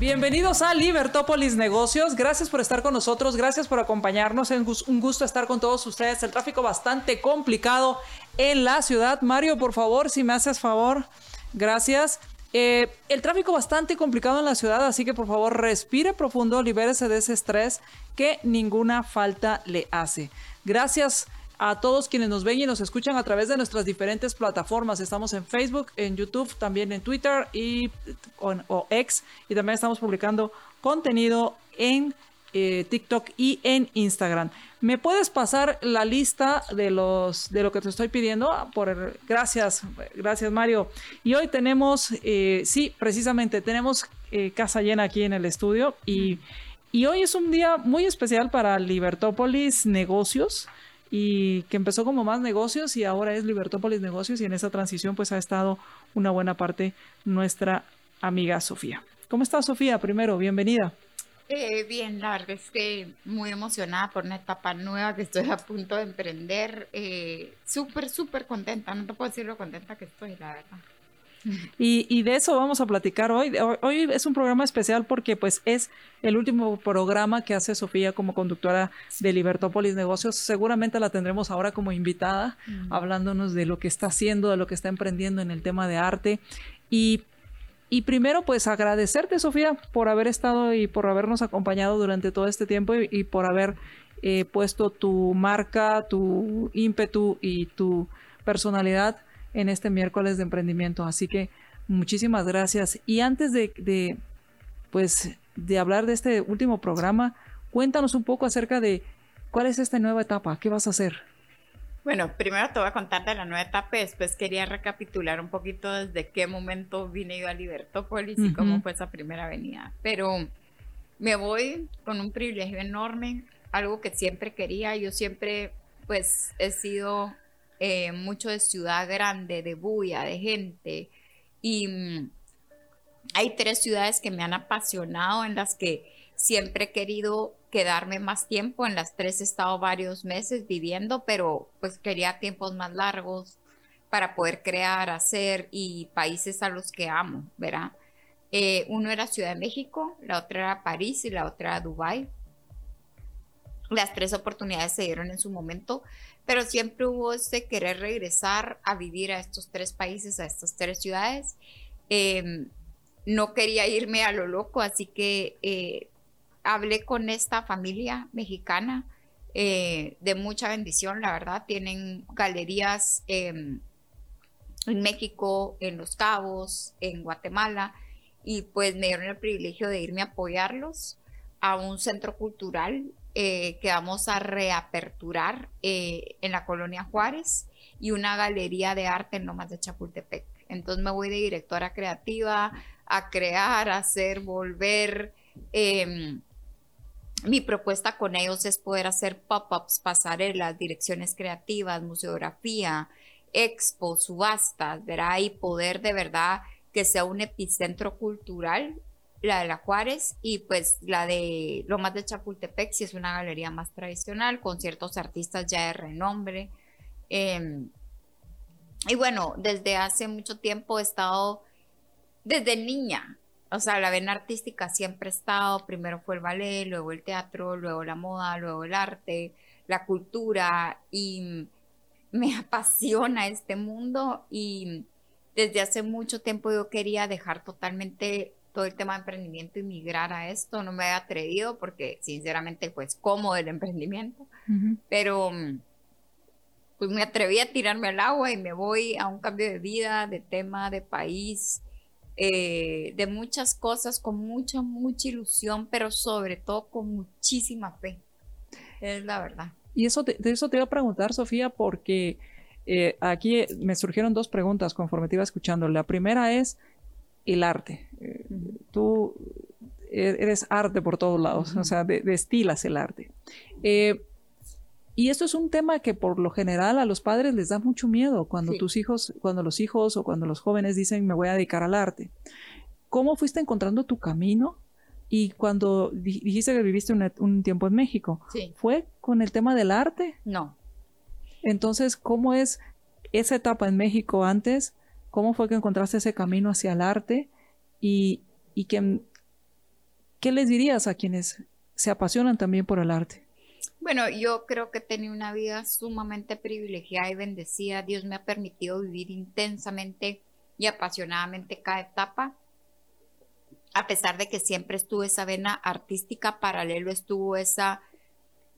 Bienvenidos a Libertópolis Negocios. Gracias por estar con nosotros, gracias por acompañarnos. Es un gusto estar con todos ustedes. El tráfico bastante complicado en la ciudad. Mario, por favor, si me haces favor. Gracias. Eh, el tráfico bastante complicado en la ciudad, así que por favor respire profundo, libérese de ese estrés que ninguna falta le hace. Gracias a todos quienes nos ven y nos escuchan a través de nuestras diferentes plataformas. Estamos en Facebook, en YouTube, también en Twitter y o, X y también estamos publicando contenido en eh, TikTok y en Instagram. ¿Me puedes pasar la lista de los de lo que te estoy pidiendo? Por gracias, gracias Mario. Y hoy tenemos, eh, sí, precisamente tenemos eh, casa llena aquí en el estudio y, y hoy es un día muy especial para Libertópolis Negocios y que empezó como más negocios y ahora es Libertópolis Negocios y en esa transición pues ha estado una buena parte nuestra amiga Sofía. ¿Cómo estás Sofía? Primero, bienvenida. Eh, bien, la verdad es que muy emocionada por una etapa nueva que estoy a punto de emprender. Eh, súper, súper contenta, no te puedo decir lo contenta que estoy, la verdad. Y, de eso vamos a platicar hoy. hoy. es un programa especial porque pues es el último programa que hace Sofía como conductora de Libertópolis Negocios. Seguramente la tendremos ahora como invitada, mm. hablándonos de lo que está haciendo, de lo que está emprendiendo en el tema de arte. Y, y primero pues agradecerte Sofía por haber estado y por habernos acompañado durante todo este tiempo y, por haber eh, puesto tu marca, tu ímpetu y tu personalidad en este miércoles de emprendimiento. Así que muchísimas gracias. Y antes de, pues, de hablar de este último programa, cuéntanos un poco acerca de cuál es esta nueva etapa, qué vas a hacer. Bueno, primero te voy a contar de la nueva etapa y después quería recapitular un poquito desde qué momento vine yo a Libertópolis y cómo fue esa primera venida. Pero me voy con un privilegio enorme, algo que siempre quería. Yo siempre, pues, he sido eh, mucho de ciudad grande, de bulla, de gente. Y mm, hay tres ciudades que me han apasionado, en las que siempre he querido quedarme más tiempo. En las tres he estado varios meses viviendo, pero pues quería tiempos más largos para poder crear, hacer y países a los que amo, ¿verdad? Eh, uno era Ciudad de México, la otra era París y la otra era Dubái. Las tres oportunidades se dieron en su momento, pero siempre hubo ese querer regresar a vivir a estos tres países, a estas tres ciudades. Em, no quería irme a lo loco, así que eh, hablé con esta familia mexicana eh, de mucha bendición, la verdad. Tienen galerías em, en México, en Los Cabos, en Guatemala, y pues me dieron el privilegio de irme a apoyarlos a un centro cultural eh, que vamos a reaperturar eh, en la colonia Juárez y una galería de arte en Lomas de Chapultepec. Entonces me voy de directora creativa a crear, a hacer, volver. Em, mi propuesta con ellos es poder hacer pop-ups, pasarelas, direcciones creativas, museografía, expos, subastas, ¿verdad? Y poder de verdad que sea un epicentro cultural la de la Juárez y pues la de Lomas de Chapultepec, si es una galería más tradicional, con ciertos artistas ya de renombre. Em, y bueno, desde hace mucho tiempo he estado, desde niña, o sea, la vena artística siempre he estado, primero fue el ballet, luego el teatro, luego la moda, luego el arte, la cultura, y me apasiona este mundo y desde hace mucho tiempo yo quería dejar totalmente todo el tema de emprendimiento y migrar a esto. No me he atrevido porque sinceramente pues como del emprendimiento, pero pues me atreví a tirarme al agua y me voy a un cambio de vida, de tema, de país, eh, de muchas cosas con mucha, mucha ilusión, pero sobre todo con muchísima fe. Es la verdad. Y eso de eso te iba a preguntar, Sofía, porque eh, aquí me surgieron dos preguntas conforme te iba escuchando. La primera es, el arte. Eh, tú e-, eres arte por todos lados, o sea, destilas el arte. Eh, Y esto es un tema que por lo general a los padres les da mucho miedo cuando tus hijos, cuando los hijos o cuando los jóvenes dicen me voy a dedicar al arte. ¿Cómo fuiste encontrando tu camino? Y cuando dijiste que viviste un, tiempo en México, ¿fue con el tema del arte? No. Entonces, ¿cómo es esa etapa en México antes? ¿Cómo fue que encontraste ese camino hacia el arte? Y, y que, ¿qué les dirías a quienes se apasionan también por el arte? Bueno, yo creo que he tenido una vida sumamente privilegiada y bendecida. Dios me ha permitido vivir intensamente y apasionadamente cada etapa. A pesar de que siempre estuvo esa vena artística, paralelo estuvo esa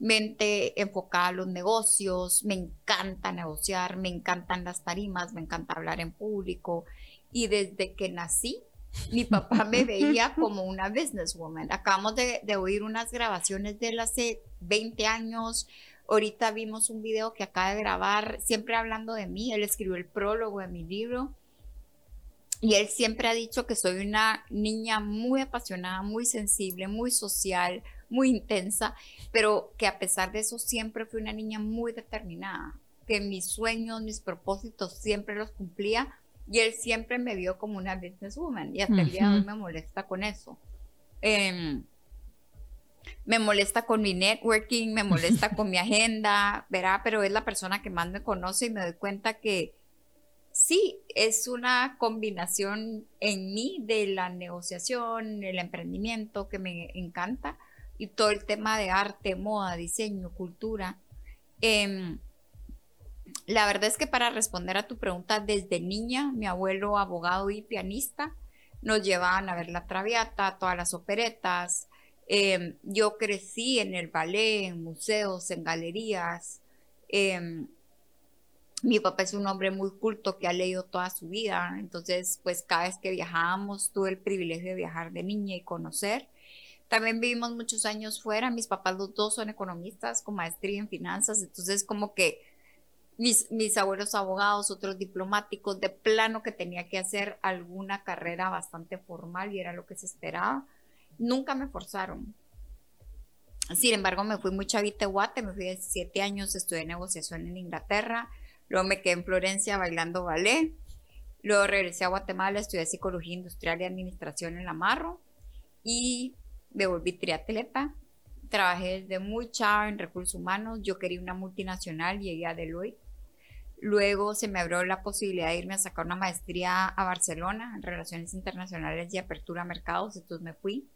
mente enfocada a los negocios. Me encanta negociar, me encantan las tarimas, me encanta hablar en público. Y desde que nací, mi papá me veía como una businesswoman. Acabamos de, oír unas grabaciones de él hace 20 años. Ahorita vimos un video que acaba de grabar, siempre hablando de mí. Él escribió el prólogo de mi libro. Y él siempre ha dicho que soy una niña muy apasionada, muy sensible, muy social, muy intensa, pero que a pesar de eso siempre fui una niña muy determinada, que mis sueños, mis propósitos siempre los cumplía y él siempre me vio como una businesswoman y hasta el día de hoy me molesta con eso. Em, me molesta con mi networking, me molesta con mi agenda, verá, pero es la persona que más me conoce y me doy cuenta que sí, es una combinación en mí de la negociación, el emprendimiento que me encanta y todo el tema de arte, moda, diseño, cultura. Eh, la verdad es que para responder a tu pregunta, desde niña, mi abuelo, abogado y pianista, nos llevaban a ver la Traviata, todas las operetas. Em, yo crecí en el ballet, en museos, en galerías. Em, mi papá es un hombre muy culto que ha leído toda su vida, entonces pues cada vez que viajábamos tuve el privilegio de viajar de niña y conocer. También vivimos muchos años fuera, mis papás los dos son economistas con maestría en finanzas, entonces como que mis, abuelos abogados, otros diplomáticos, de plano que tenía que hacer alguna carrera bastante formal y era lo que se esperaba. Nunca me forzaron. Sin embargo, me fui muy chavita Guate, me fui de siete años, estudié negociación en Inglaterra, luego me quedé en Florencia bailando ballet, luego regresé a Guatemala, estudié psicología industrial y administración en la Marro y me volví triatleta. Trabajé desde muy chava en recursos humanos, yo quería una multinacional, llegué a Deloitte Luego se me abrió la posibilidad de irme a sacar una maestría a Barcelona en Relaciones Internacionales y Apertura a Mercados, entonces me fui.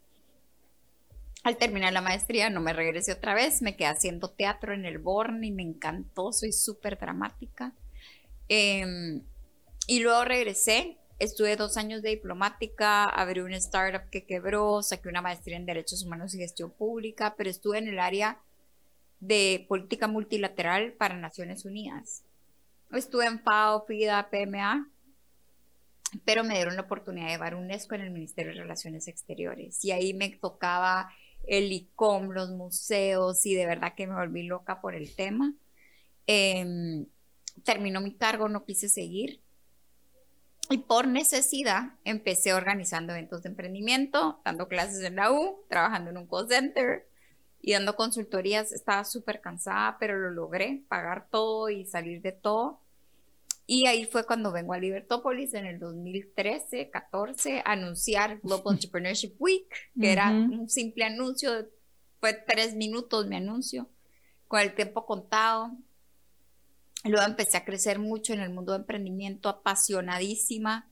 Al terminar la maestría no me regresé otra vez, me quedé haciendo teatro en el Born y me encantó, soy súper dramática. Em, y luego regresé, estuve dos años de diplomática, abrí un startup que quebró, saqué una maestría en Derechos Humanos y Gestión Pública, pero estuve en el área de política multilateral para Naciones Unidas. Estuve en FAO, FIDA, PMA, pero me dieron la oportunidad de llevar UNESCO en el Ministerio de Relaciones Exteriores. Y ahí me tocaba el ICOM, los museos, y de verdad que me volví loca por el tema. Em, terminó mi cargo, no quise seguir. Y por necesidad empecé organizando eventos de emprendimiento, dando clases en la U, trabajando en un call center, y dando consultorías. Estaba súper cansada, pero lo logré, pagar todo y salir de todo. Y ahí fue cuando vengo a Libertópolis en el 2013, 14, a anunciar Global Entrepreneurship Week, que era un simple anuncio, fue tres minutos mi anuncio, con el tiempo contado. Luego empecé a crecer mucho en el mundo de emprendimiento, apasionadísima.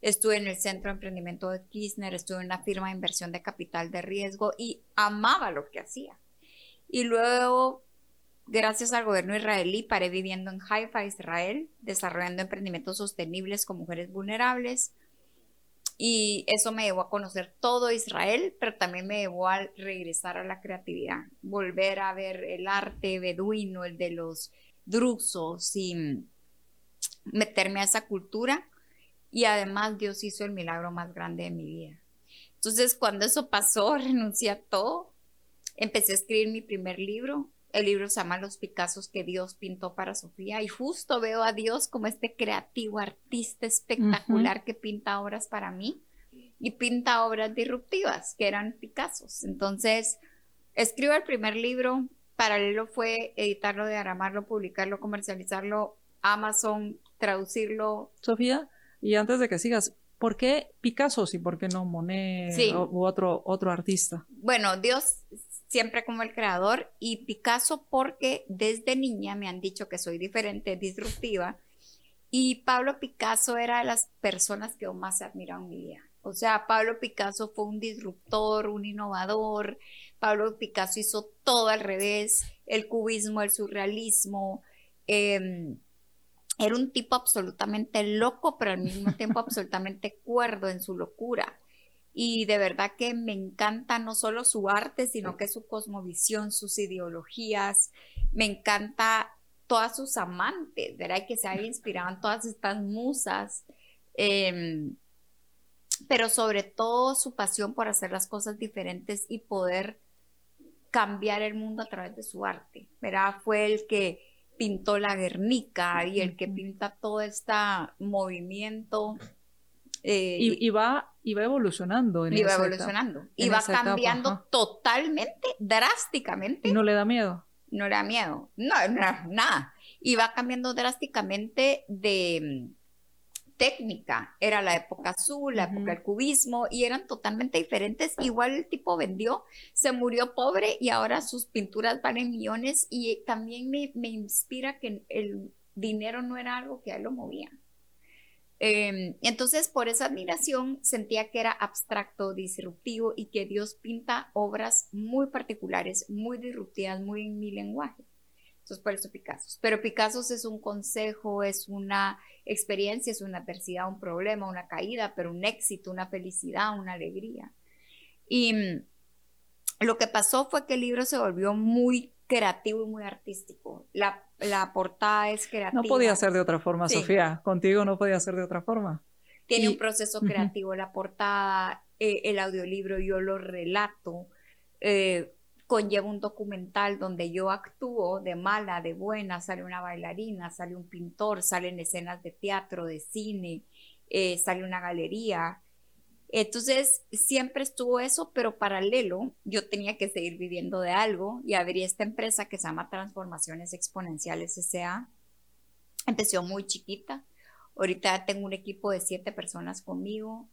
Estuve en el Centro de Emprendimiento de Kirchner, estuve en una firma de inversión de capital de riesgo y amaba lo que hacía. Y luego, gracias al gobierno israelí, paré viviendo en Haifa, Israel, desarrollando emprendimientos sostenibles con mujeres vulnerables. Y eso me llevó a conocer todo Israel, pero también me llevó a regresar a la creatividad, volver a ver el arte beduino, el de los drusos y meterme a esa cultura y además Dios hizo el milagro más grande de mi vida. Entonces, cuando eso pasó, renuncié a todo, empecé a escribir mi primer libro. El libro se llama Los Picassos que Dios pintó para Sofía y justo veo a Dios como este creativo artista espectacular que pinta obras para mí y pinta obras disruptivas que eran Picassos. Entonces, escribo el primer libro, paralelo fue editarlo, diagramarlo, publicarlo, comercializarlo, Amazon, traducirlo. Sofía, y antes de que sigas, ¿por qué Picasso y por qué no Monet u otro, otro artista? Bueno, Dios siempre como el creador y Picasso porque desde niña me han dicho que soy diferente, disruptiva y Pablo Picasso era de las personas que yo más admirado en mi vida. O sea, Pablo Picasso fue un disruptor, un innovador. Pablo Picasso hizo todo al revés, el cubismo, el surrealismo. Em, era un tipo absolutamente loco, pero al mismo tiempo absolutamente cuerdo en su locura. Y de verdad que me encanta no solo su arte, sino que su cosmovisión, sus ideologías. Me encanta todas sus amantes, ¿verdad? Que se había inspirado en todas estas musas. Em, pero sobre todo su pasión por hacer las cosas diferentes y poder cambiar el mundo a través de su arte, ¿verdad? Fue el que pintó la Guernica y el que pinta todo este movimiento. Eh, y, va, evolucionando. En va evolucionando. y va cambiando totalmente, drásticamente. ¿Y no le da miedo? No le da miedo. No, nada. Y va cambiando drásticamente de técnica. Era la época azul, la época del cubismo y eran totalmente diferentes. Igual el tipo vendió, se murió pobre y ahora sus pinturas valen millones y también me, inspira que el dinero no era algo que a él lo movía. Em, entonces, por esa admiración, sentía que era abstracto, disruptivo y que Dios pinta obras muy particulares, muy disruptivas, muy en mi lenguaje. Entonces, por eso Picasso. Pero Picasso es un consejo, es una experiencia, es una adversidad, un problema, una caída, pero un éxito, una felicidad, una alegría. Y mm, lo que pasó fue que el libro se volvió muy creativo y muy artístico. La, la portada es creativa. No podía ser de otra forma, Sofía. Contigo no podía ser de otra forma. Tiene un proceso creativo la portada, eh, el audiolibro, yo lo relato. Eh, conlleva un documental donde yo actúo de mala, de buena, sale una bailarina, sale un pintor, salen escenas de teatro, de cine, eh, sale una galería. Entonces, siempre estuvo eso, pero paralelo, yo tenía que seguir viviendo de algo y abrí esta empresa que se llama Transformaciones Exponenciales S.A. Empezó muy chiquita. Ahorita tengo un equipo de siete personas conmigo.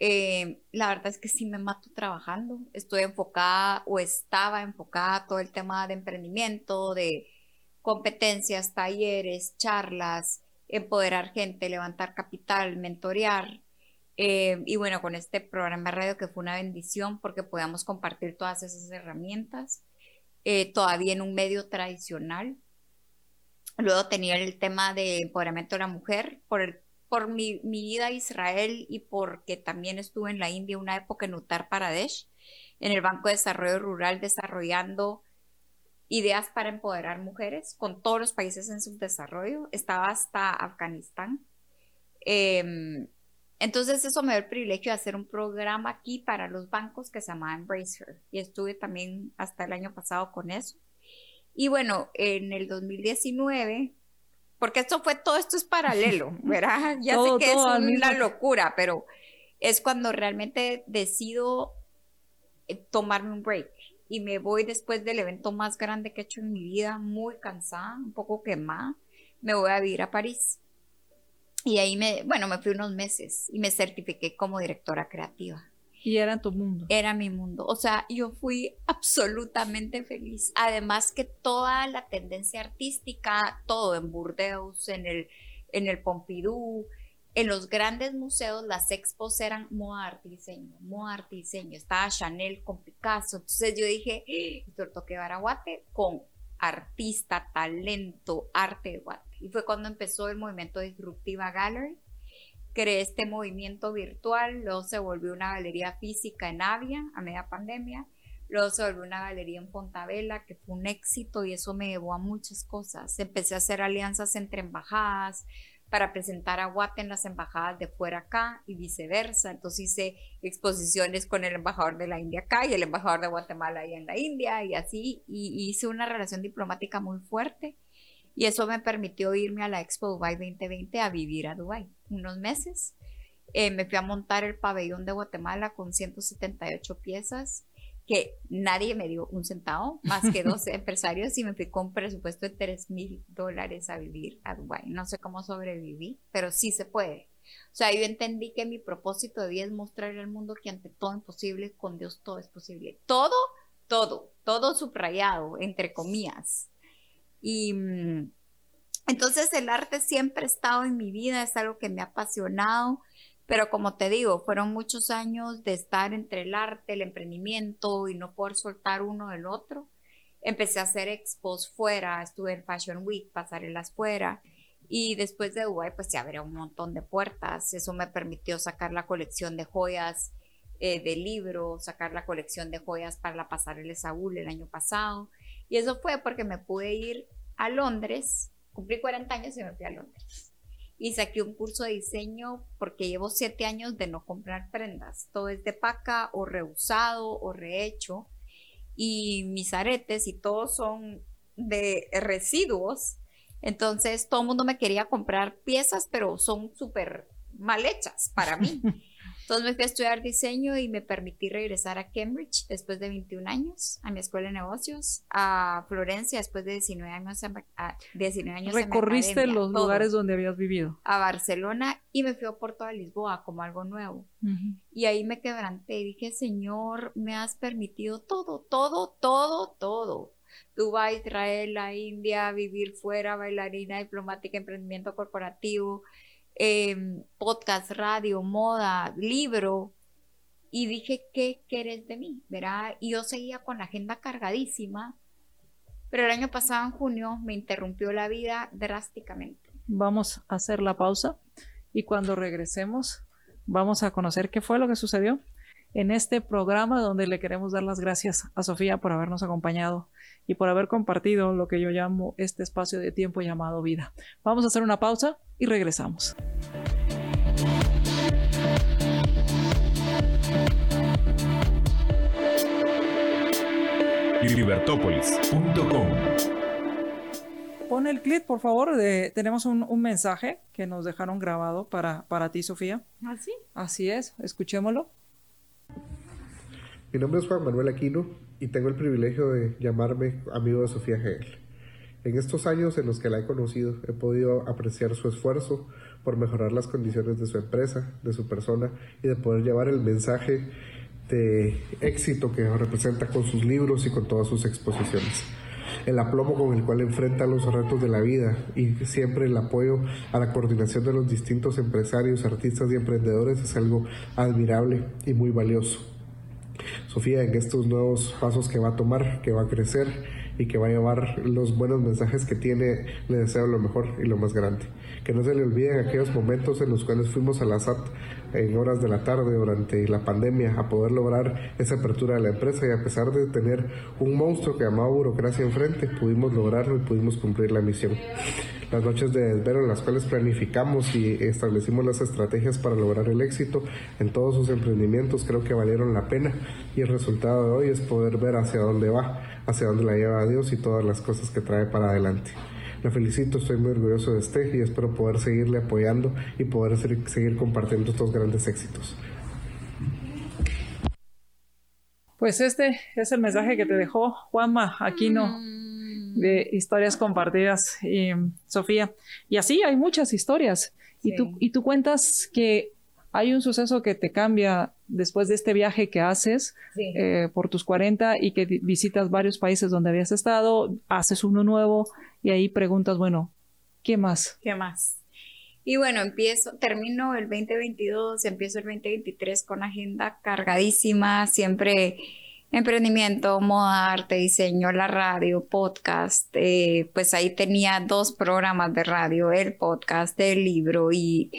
Eh, la verdad es que sí me mato trabajando. Estoy enfocada o estaba enfocada todo el tema de emprendimiento, de competencias, talleres, charlas, empoderar gente, levantar capital, mentorear. Eh, y bueno, con este programa de radio que fue una bendición porque podíamos compartir todas esas herramientas, eh, todavía en un medio tradicional. Luego tenía el tema de empoderamiento de la mujer por el por mi, vida a Israel y porque también estuve en la India una época en Uttar Pradesh, en el Banco de Desarrollo Rural, desarrollando ideas para empoderar mujeres con todos los países en subdesarrollo. Estaba hasta Afganistán. Em, entonces eso me dio el privilegio de hacer un programa aquí para los bancos que se llama Embracer y estuve también hasta el año pasado con eso. Y bueno, en el 2019 porque esto fue, todo esto es paralelo, ¿verdad? Ya sé que es una locura, pero es cuando realmente decido eh, tomarme un break y me voy después del evento más grande que he hecho en mi vida, muy cansada, un poco quemada, me voy a vivir a París. Y ahí me, bueno, me fui unos meses y me certifiqué como directora creativa. Y era tu mundo. Era mi mundo. O sea, yo fui absolutamente feliz. Además que toda la tendencia artística, todo en Burdeos, en el, en el Pompidou, en los grandes museos, las expos eran moda, arte y diseño, moda, arte y diseño. Estaba Chanel con Picasso. Entonces yo dije, esto toque Baraguate con artista, talento, arte de Guate. Y fue cuando empezó el movimiento Disruptiva Gallery creé este movimiento virtual, luego se volvió una galería física en Avia a media pandemia, luego se volvió una galería en Pontavela que fue un éxito y eso me llevó a muchas cosas. Empecé a hacer alianzas entre embajadas para presentar a Guate en las embajadas de fuera acá y viceversa. Entonces hice exposiciones con el embajador de la India acá y el embajador de Guatemala ahí en la India y así, y hice una relación diplomática muy fuerte y eso me permitió irme a la Expo Dubai 2020 a vivir a Dubai unos meses. Eh, me fui a montar el pabellón de Guatemala con 178 piezas que nadie me dio un centavo, más que dos empresarios, y me fui con un presupuesto de 3 mil dólares a vivir a Dubái. No sé cómo sobreviví, pero sí se puede. O sea, yo entendí que mi propósito de vida es mostrar al mundo que ante todo imposible, con Dios todo es posible. Todo, todo, todo subrayado, entre comillas. Y mm, entonces el arte siempre ha estado en mi vida, es algo que me ha apasionado, pero como te digo, fueron muchos años de estar entre el arte, el emprendimiento y no poder soltar uno del otro. Empecé a hacer expos fuera, estuve en Fashion Week, pasarelas fuera. Y después de Dubai, pues se abrió un montón de puertas. Eso me permitió sacar la colección de joyas eh, de libro, sacar la colección de joyas para la pasarela Saúl el año pasado. Y eso fue porque me pude ir a Londres cumplí 40 años y me fui a Londres. Y saqué un curso de diseño porque llevo 7 años de no comprar prendas. Todo es de paca o reusado o rehecho. Y mis aretes y todos son de residuos. Entonces todo el mundo me quería comprar piezas, pero son súper mal hechas para mí. Entonces me fui a estudiar diseño y me permití regresar a Cambridge después de 21 años, a mi escuela de negocios, a Florencia después de 19 años, a 19 años Recorriste los lugares donde habías vivido. A Barcelona y me fui a Porto de Lisboa como algo nuevo. Y ahí me quebranté y dije, Señor, me has permitido todo, todo, todo, todo. Dubái, Israel, la India, vivir fuera, bailarina, diplomática, emprendimiento corporativo, Em, podcast, radio, moda, libro. Y dije, ¿qué quieres de mí? ¿Verá? Y yo seguía con la agenda cargadísima. Pero el año pasado, en junio, me interrumpió la vida drásticamente. Vamos a hacer la pausa y cuando regresemos, vamos a conocer qué fue lo que sucedió en este programa donde le queremos dar las gracias a Sofía por habernos acompañado y por haber compartido lo que yo llamo este espacio de tiempo llamado vida. Vamos a hacer una pausa y regresamos. libertópolis.com Pon el clip, por favor. tenemos un, mensaje que nos dejaron grabado para, para ti, Sofía. ¿Así? ¿Ah, Así es, escuchémoslo. Mi nombre es Juan Manuel Aquino y tengo el privilegio de llamarme amigo de Sofía Hegel. En estos años en los que la he conocido, he podido apreciar su esfuerzo por mejorar las condiciones de su empresa, de su persona y de poder llevar el mensaje de éxito que representa con sus libros y con todas sus exposiciones. El aplomo con el cual enfrenta los retos de la vida y siempre el apoyo a la coordinación de los distintos empresarios, artistas y emprendedores es algo admirable y muy valioso. Sofía en estos nuevos pasos que va a tomar, que va a crecer y que va a llevar los buenos mensajes que tiene, le deseo lo mejor y lo más grande. Que no se le olviden aquellos momentos en los cuales fuimos a la SAT en horas de la tarde durante la pandemia a poder lograr esa apertura de la empresa y a pesar de tener un monstruo que llamaba burocracia enfrente, pudimos lograrlo y pudimos cumplir la misión las noches de desvelo en las cuales planificamos y establecimos las estrategias para lograr el éxito en todos sus emprendimientos creo que valieron la pena y el resultado de hoy es poder ver hacia dónde va, hacia dónde la lleva a Dios y todas las cosas que trae para adelante. La felicito, estoy muy orgulloso de este y espero poder seguirle apoyando y poder seguir compartiendo estos grandes éxitos. Pues este es el mensaje que te dejó Juanma Aquino. Mm de historias compartidas, Sofía. Y así hay muchas historias. Y, tú, y tú cuentas que hay un suceso que te cambia después de este viaje que haces eh, por tus 40 y que visitas varios países donde habías estado, haces uno nuevo y ahí preguntas, bueno, ¿qué más? ¿Qué más? Y bueno, empiezo, termino el 2022, empiezo el 2023 con agenda cargadísima, siempre emprendimiento, moda, arte, diseño, la radio, podcast, eh, pues ahí tenía dos programas de radio, el podcast, el libro y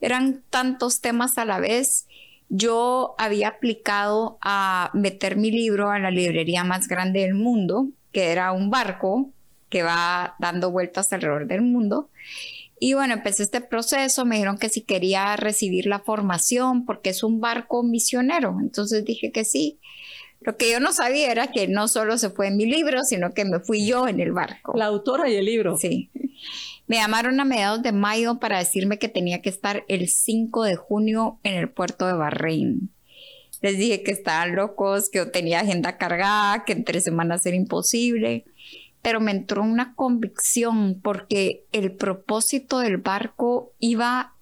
eran tantos temas a la vez. Yo había aplicado a meter mi libro a la librería más grande del mundo, que era un barco que va dando vueltas alrededor del mundo. Y bueno, empecé este proceso, me dijeron que si quería recibir la formación porque es un barco misionero. Entonces dije que sí. Lo que yo no sabía era que no solo se fue en mi libro, sino que me fui yo en el barco. La autora y el libro. Sí. Me llamaron a mediados de mayo para decirme que tenía que estar el 5 de junio en el puerto de Bahrein. Les dije que estaban locos, que yo tenía agenda cargada, que en tres semanas era imposible. Pero me entró una convicción porque el propósito del barco iba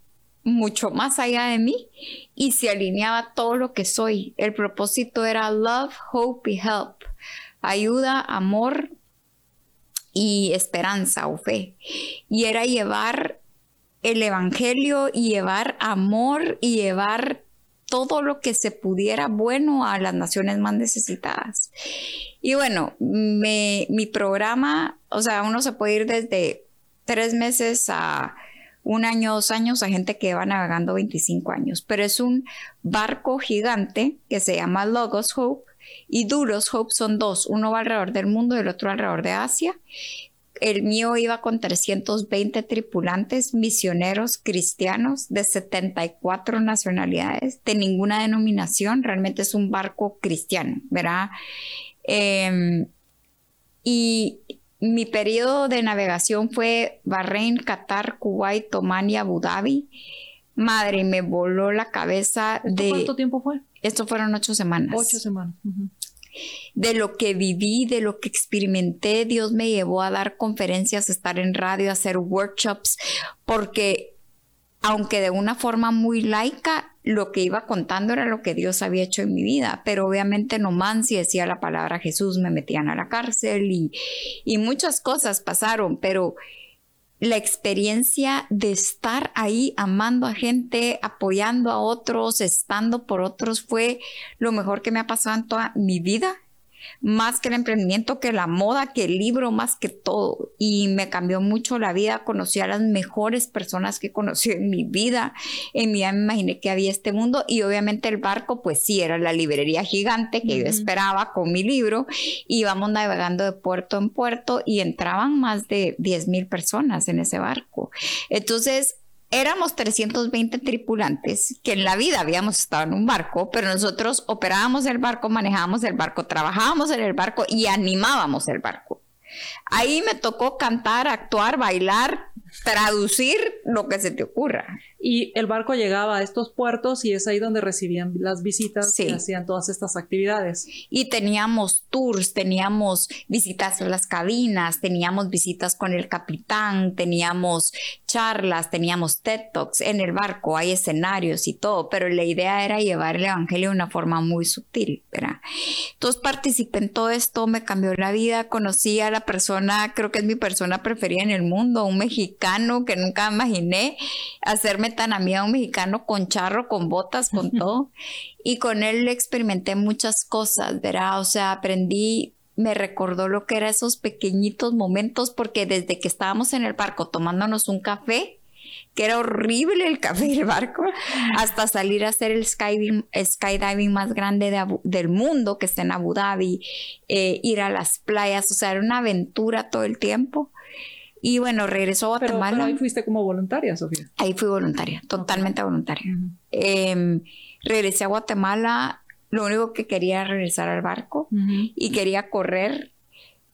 mucho más allá de mí y se alineaba todo lo que soy. El propósito era love, hope y help. Ayuda, amor y esperanza o fe. Y era llevar el Evangelio y llevar amor y llevar todo lo que se pudiera bueno a las naciones más necesitadas. Y bueno, mi programa, o sea, uno se puede ir desde tres meses a un año, dos años a gente que va navegando 25 años, pero es un barco gigante que se llama Logos Hope y Duros Hope son dos, uno va alrededor del mundo y el otro alrededor de Asia. El mío iba con 320 tripulantes, misioneros cristianos de 74 nacionalidades, de ninguna denominación, realmente es un barco cristiano, ¿verdad? Em, y mi periodo de navegación fue Bahrein, Qatar, Kuwait, Oman y Abu Dhabi. Madre, me voló la cabeza de... ¿Cuánto tiempo fue? Esto fueron ocho semanas. Ocho semanas. De lo que viví, de lo que experimenté, Dios me llevó a dar conferencias, a estar en radio, a hacer workshops, porque aunque de una forma muy laica, lo que iba contando era lo que Dios había hecho en mi vida, pero obviamente no más si decía la palabra Jesús me metían a la cárcel y, y muchas cosas pasaron, pero la experiencia de estar ahí amando a gente, apoyando a otros, estando por otros, fue lo mejor que me ha pasado en toda mi vida más que el emprendimiento, que la moda, que el libro, más que todo. Y me cambió mucho la vida. Conocí a las mejores personas que conocí en mi vida. En mi vida me imaginé que había este mundo y obviamente el barco, pues sí, era la librería gigante que yo esperaba con mi libro. Íbamos navegando de puerto en puerto y entraban más de 10 mil personas en ese barco. Entonces, éramos 320 tripulantes que en la vida habíamos estado en un barco, pero nosotros operábamos el barco, manejábamos el barco, trabajábamos en el barco y animábamos el barco. Ahí me tocó cantar, actuar, bailar, traducir lo que se te ocurra. Y el barco llegaba a estos puertos y es ahí donde recibían las visitas y hacían todas estas actividades. Y teníamos tours, teníamos visitas a las cabinas, teníamos visitas con el capitán, teníamos charlas, teníamos TED Talks en el barco, hay escenarios y todo, pero la idea era llevar el Evangelio de una forma muy sutil, ¿verdad? Entonces participé en todo esto, me cambió la vida, conocí a la persona, creo que es mi persona preferida en el mundo, un mexicano que nunca imaginé hacerme tan amiga un mexicano con charro, con botas, con todo. Y con él experimenté muchas cosas, ¿verdad? O sea, aprendí, me recordó lo que eran esos pequeñitos momentos, porque desde que estábamos en el barco tomándonos un café, que era horrible el café del barco, hasta salir a hacer el skydiving, más grande del mundo, que está en Abu Dhabi, eh, ir a las playas, o sea, era una aventura todo el tiempo. Y bueno, regresó a Guatemala. Pero, ahí fuiste como voluntaria, Sofía. Ahí fui voluntaria, totalmente voluntaria. Em, regresé a Guatemala, lo único que quería era regresar al barco y quería correr,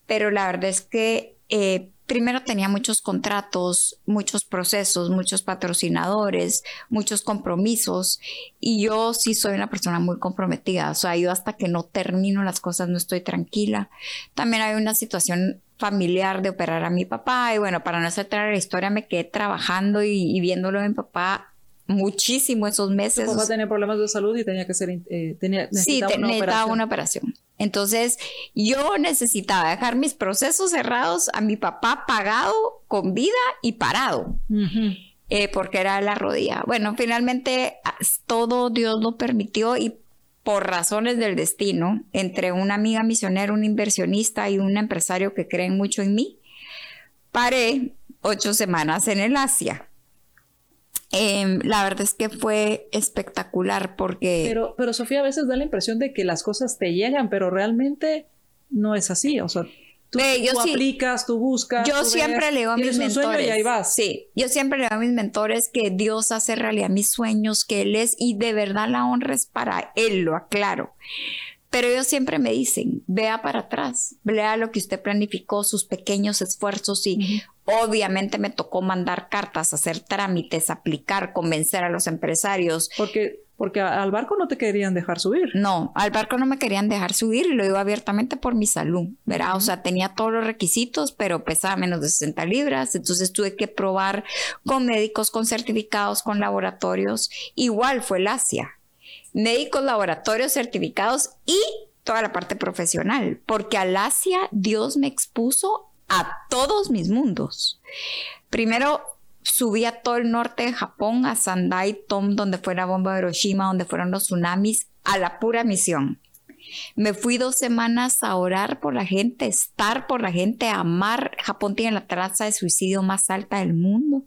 pero la verdad es que eh, primero tenía muchos contratos, muchos procesos, muchos patrocinadores, muchos compromisos y yo sí soy una persona muy comprometida, o sea, yo hasta que no termino las cosas no estoy tranquila. También hay una situación familiar de operar a mi papá y bueno, para no hacer la historia me quedé trabajando y, viéndolo a mi papá muchísimo esos meses. Tu papá tenía problemas de salud y tenía que ser, eh, tenía, necesitaba, sí, una, necesitaba operación. una operación. Entonces yo necesitaba dejar mis procesos cerrados a mi papá pagado, con vida y parado. Eh, porque era la rodilla. Bueno, finalmente todo Dios lo permitió y por razones del destino, entre una amiga misionera, un inversionista y un empresario que creen mucho en mí, paré ocho semanas en el Asia. Em, la verdad es que fue espectacular porque... Pero, pero Sofía, a veces da la impresión de que las cosas te llegan, pero realmente no es así. O sea, Tú, yo aplicas, tú buscas. Yo siempre leo a mis mentores. Y ahí vas. Sí, yo siempre leo a mis mentores que Dios hace realidad mis sueños, que Él es, y de verdad la honra es para Él, lo aclaro. Pero ellos siempre me dicen, vea para atrás, vea lo que usted planificó, sus pequeños esfuerzos y obviamente me tocó mandar cartas, hacer trámites, aplicar, convencer a los empresarios. Porque Porque al barco no te querían dejar subir. No, al barco no me querían dejar subir y lo digo abiertamente por mi salud, ¿verdad? O sea, tenía todos los requisitos, pero pesaba menos de 60 libras, entonces tuve que probar con médicos, con certificados, con laboratorios. Igual fue el Asia. Médicos, laboratorios certificados y toda la parte profesional, porque al Asia Dios me expuso a todos mis mundos. Primero subí a todo el norte de Japón, a Sandai, Tom, donde fue la bomba de Hiroshima, donde fueron los tsunamis, a la pura misión. Me fui dos semanas a orar por la gente, estar por la gente, amar. Japón tiene la tasa de suicidio más alta del mundo.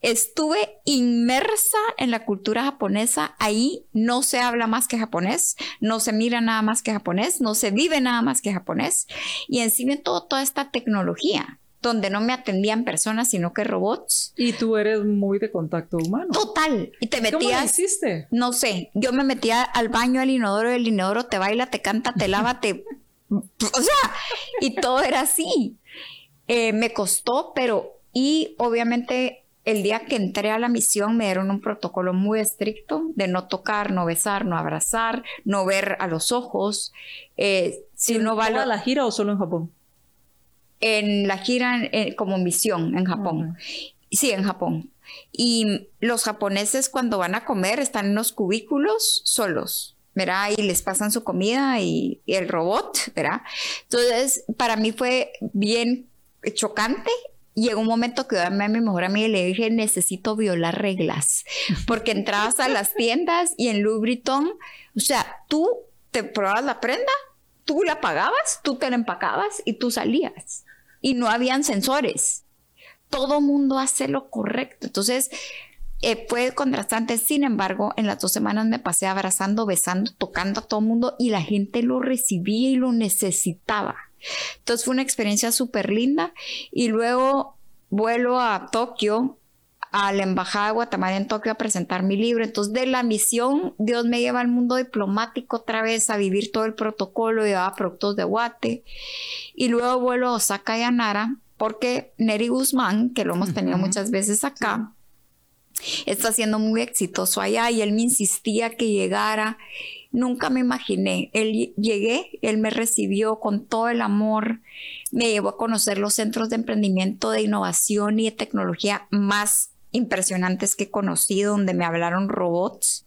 Estuve inmersa en la cultura japonesa. Ahí no se habla más que japonés, no se mira nada más que japonés, no se vive nada más que japonés. Y encima todo, toda esta tecnología donde no me atendían personas, sino que robots. Y tú eres muy de contacto humano. Total. Y te metías. ¿Cómo lo hiciste? No sé. Yo me metía al baño, al inodoro, el inodoro te baila, te canta, te lava, te. O sea, y todo era así. Eh, me costó, pero. Y obviamente el día que entré a la misión me dieron un protocolo muy estricto de no tocar, no besar, no abrazar, no ver a los ojos. Eh, si uno va a la gira o solo en Japón? En la gira como misión en Japón. Sí, en Japón. Y los japoneses cuando van a comer están en los cubículos solos, ¿verdad? Y les pasan su comida y, el robot, ¿verdad? Entonces, para mí fue bien chocante llegó un momento que yo a mi mejor amiga y le dije, necesito violar reglas, porque entrabas a las tiendas y en Louis o sea, tú te probabas la prenda, tú la pagabas, tú te la empacabas y tú salías y no habían sensores. Todo mundo hace lo correcto. Entonces, eh, fue contrastante. Sin embargo, en las dos semanas me pasé abrazando, besando, tocando a todo mundo y la gente lo recibía y lo necesitaba. Entonces fue una experiencia súper linda. Y luego vuelo a Tokio a la Embajada de Guatemala en Tokio a presentar mi libro. Entonces, de la misión, Dios me lleva al mundo diplomático otra vez a vivir todo el protocolo, llevaba productos de Guate. Y luego vuelo a Osaka y a Nara, porque Neri Guzmán, que lo hemos tenido muchas veces acá, está siendo muy exitoso allá y él me insistía que llegara. Nunca me imaginé. Él llegué, él me recibió con todo el amor, me llevó a conocer los centros de emprendimiento, de innovación y de tecnología más impresionantes que he conocido, donde me hablaron robots.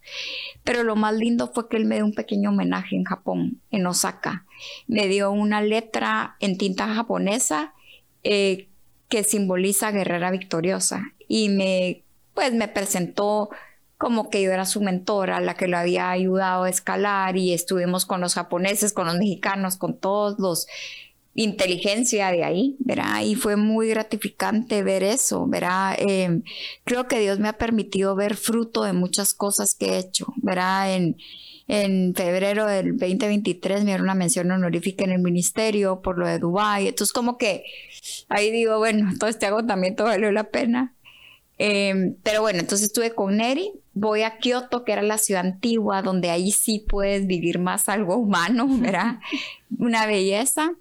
Pero lo más lindo fue que él me dio un pequeño homenaje en Japón, en Osaka. Me dio una letra en tinta japonesa eh, que simboliza guerrera victoriosa y me, pues, me presentó como que yo era su mentora, la que lo había ayudado a escalar y estuvimos con los japoneses, con los mexicanos, con todos los inteligencia de ahí, ¿verdad? Y fue muy gratificante ver eso, ¿verdad? Em, creo que Dios me ha permitido ver fruto de muchas cosas que he hecho, ¿verdad? En, en febrero del 2023 me dieron una mención honorífica en el ministerio por lo de Dubái. Entonces, como que ahí digo, bueno, todo este agotamiento valió la pena. Em, pero bueno, entonces estuve con Neri, voy a Kioto, que era la ciudad antigua, donde ahí sí puedes vivir más algo humano, ¿verdad? Una belleza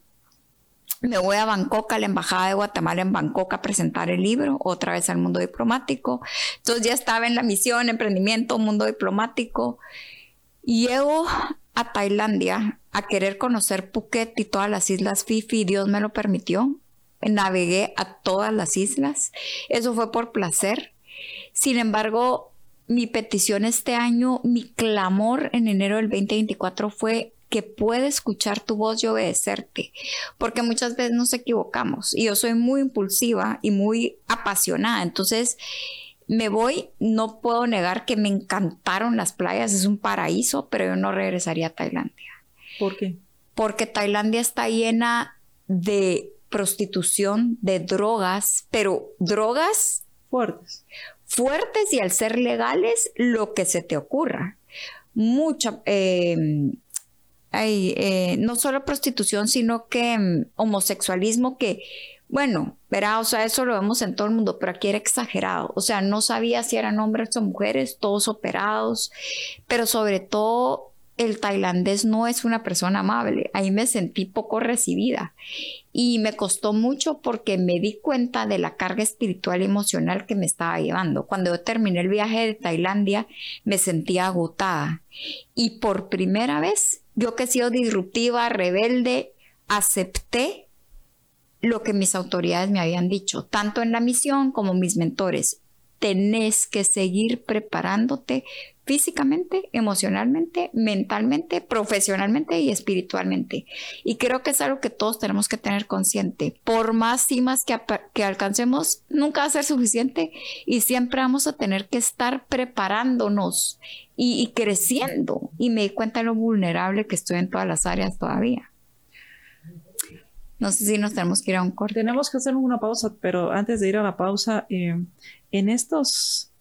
me voy a Bangkok, a la Embajada de Guatemala en Bangkok a presentar el libro, otra vez al mundo diplomático. Entonces ya estaba en la misión, emprendimiento, mundo diplomático. Y llego a Tailandia a querer conocer Phuket y todas las islas Fifi, Dios me lo permitió. Navegué a todas las islas. Eso fue por placer. Sin embargo, mi petición este año, mi clamor en enero del 2024 fue que puede escuchar tu voz y obedecerte, porque muchas veces nos equivocamos y yo soy muy impulsiva y muy apasionada, entonces me voy, no puedo negar que me encantaron las playas, es un paraíso, pero yo no regresaría a Tailandia. ¿Por qué? Porque Tailandia está llena de prostitución, de drogas, pero drogas fuertes. Fuertes y al ser legales, lo que se te ocurra. Mucha, eh, eh, no solo prostitución, sino que mm, homosexualismo que, bueno, verá, o sea, eso lo vemos en todo el mundo, pero aquí era exagerado. O sea, no sabía si eran hombres o mujeres, todos operados, pero sobre todo el tailandés no es una persona amable. Ahí me sentí poco recibida y me costó mucho porque me di cuenta de la carga espiritual y emocional que me estaba llevando. Cuando yo terminé el viaje de Tailandia me sentía agotada y por primera vez, yo que he sido disruptiva, rebelde, acepté lo que mis autoridades me habían dicho, tanto en la misión como mis mentores. Tenés que seguir preparándote físicamente, emocionalmente, mentalmente, profesionalmente y espiritualmente. Y creo que es algo que todos tenemos que tener consciente. Por más cimas que, que alcancemos, nunca va a ser suficiente y siempre vamos a tener que estar preparándonos y, creciendo. Y me di cuenta de lo vulnerable que estoy en todas las áreas todavía. No sé si nos tenemos que ir a un corte. Tenemos que hacer una pausa, pero antes de ir a la pausa, eh, en estos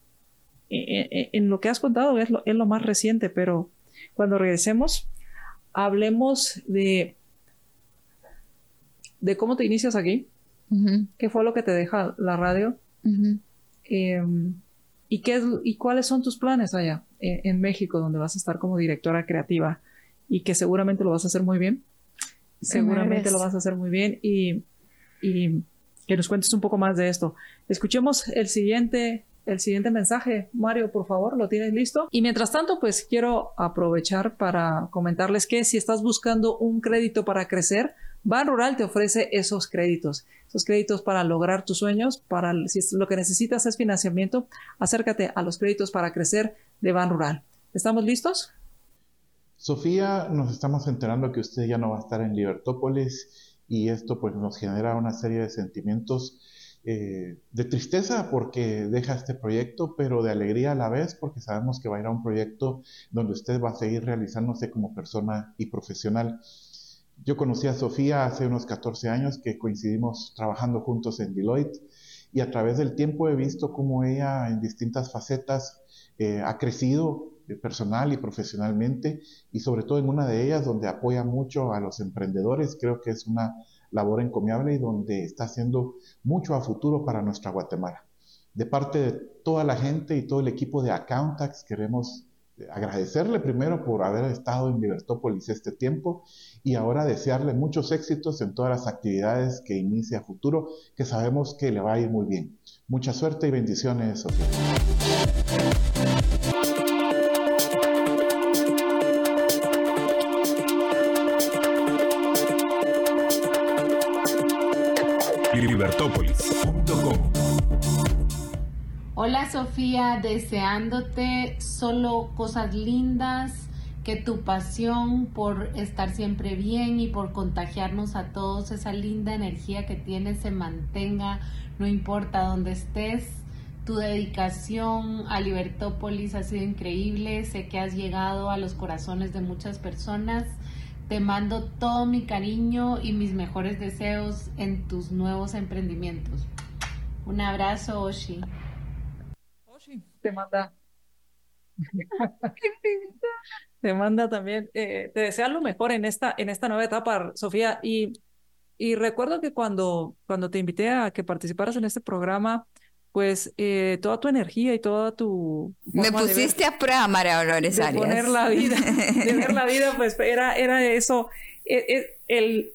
en lo que has contado es lo, es lo más reciente, pero cuando regresemos, hablemos de, de cómo te inicias aquí, qué fue lo que te deja la radio em, y, qué y cuáles son tus planes allá en, México, donde vas a estar como directora creativa y que seguramente lo vas a hacer muy bien. Seguramente lo vas a hacer muy bien y, y que nos cuentes un poco más de esto. Escuchemos el siguiente el siguiente mensaje. Mario, por favor, ¿lo tienes listo? Y mientras tanto, pues quiero aprovechar para comentarles que si estás buscando un crédito para crecer, Ban Rural te ofrece esos créditos, esos créditos para lograr tus sueños, para si lo que necesitas es financiamiento, acércate a los créditos para crecer de Ban Rural. ¿Estamos listos? Sofía, nos estamos enterando que usted ya no va a estar en Libertópolis y esto pues nos genera una serie de sentimientos eh, de tristeza porque deja este proyecto, pero de alegría a la vez porque sabemos que va a ir a un proyecto donde usted va a seguir realizándose como persona y profesional. Yo conocí a Sofía hace unos 14 años que coincidimos trabajando juntos en Deloitte y a través del tiempo he visto cómo ella en distintas facetas eh, ha crecido eh, personal y profesionalmente y sobre todo en una de ellas donde apoya mucho a los emprendedores. Creo que es una labor encomiable y donde está haciendo mucho a futuro para nuestra Guatemala. De parte de toda la gente y todo el equipo de Accountax, queremos agradecerle primero por haber estado en Libertópolis este tiempo y ahora desearle muchos éxitos en todas las actividades que inicie a futuro, que sabemos que le va a ir muy bien. Mucha suerte y bendiciones, Sofía. Hola Sofía, deseándote solo cosas lindas, que tu pasión por estar siempre bien y por contagiarnos a todos, esa linda energía que tienes se mantenga, no importa dónde estés. Tu dedicación a Libertópolis ha sido increíble, sé que has llegado a los corazones de muchas personas te mando todo mi cariño y mis mejores deseos en tus nuevos emprendimientos. Un abrazo, Oshi. Oshi te manda. te manda también, eh, te desea lo mejor en esta, en esta nueva etapa, Sofía. Y, y recuerdo que cuando, cuando te invité a que participaras en este programa, pues eh, toda tu energía y toda tu... Me pusiste a prueba, María Dolores de poner la vida, de ver la vida, pues era, era eso, e, e, el,